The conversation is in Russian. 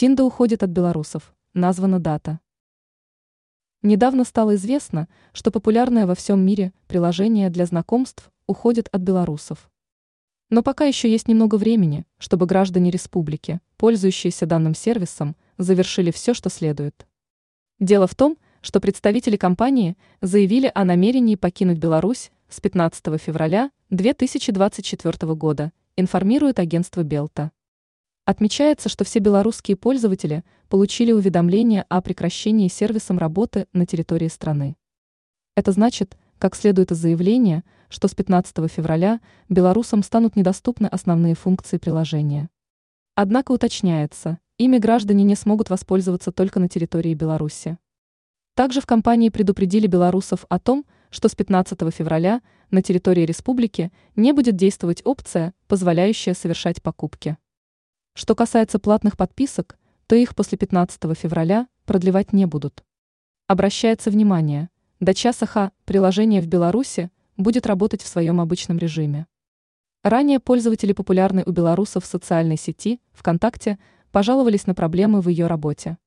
Тинда уходит от белорусов, названа дата. Недавно стало известно, что популярное во всем мире приложение для знакомств уходит от белорусов. Но пока еще есть немного времени, чтобы граждане республики, пользующиеся данным сервисом, завершили все, что следует. Дело в том, что представители компании заявили о намерении покинуть Беларусь с 15 февраля 2024 года, информирует агентство Белта. Отмечается, что все белорусские пользователи получили уведомление о прекращении сервисом работы на территории страны. Это значит, как следует из заявления, что с 15 февраля белорусам станут недоступны основные функции приложения. Однако уточняется, ими граждане не смогут воспользоваться только на территории Беларуси. Также в компании предупредили белорусов о том, что с 15 февраля на территории республики не будет действовать опция, позволяющая совершать покупки. Что касается платных подписок, то их после 15 февраля продлевать не будут. Обращается внимание, до часа Х приложение в Беларуси будет работать в своем обычном режиме. Ранее пользователи популярной у белорусов социальной сети ВКонтакте пожаловались на проблемы в ее работе.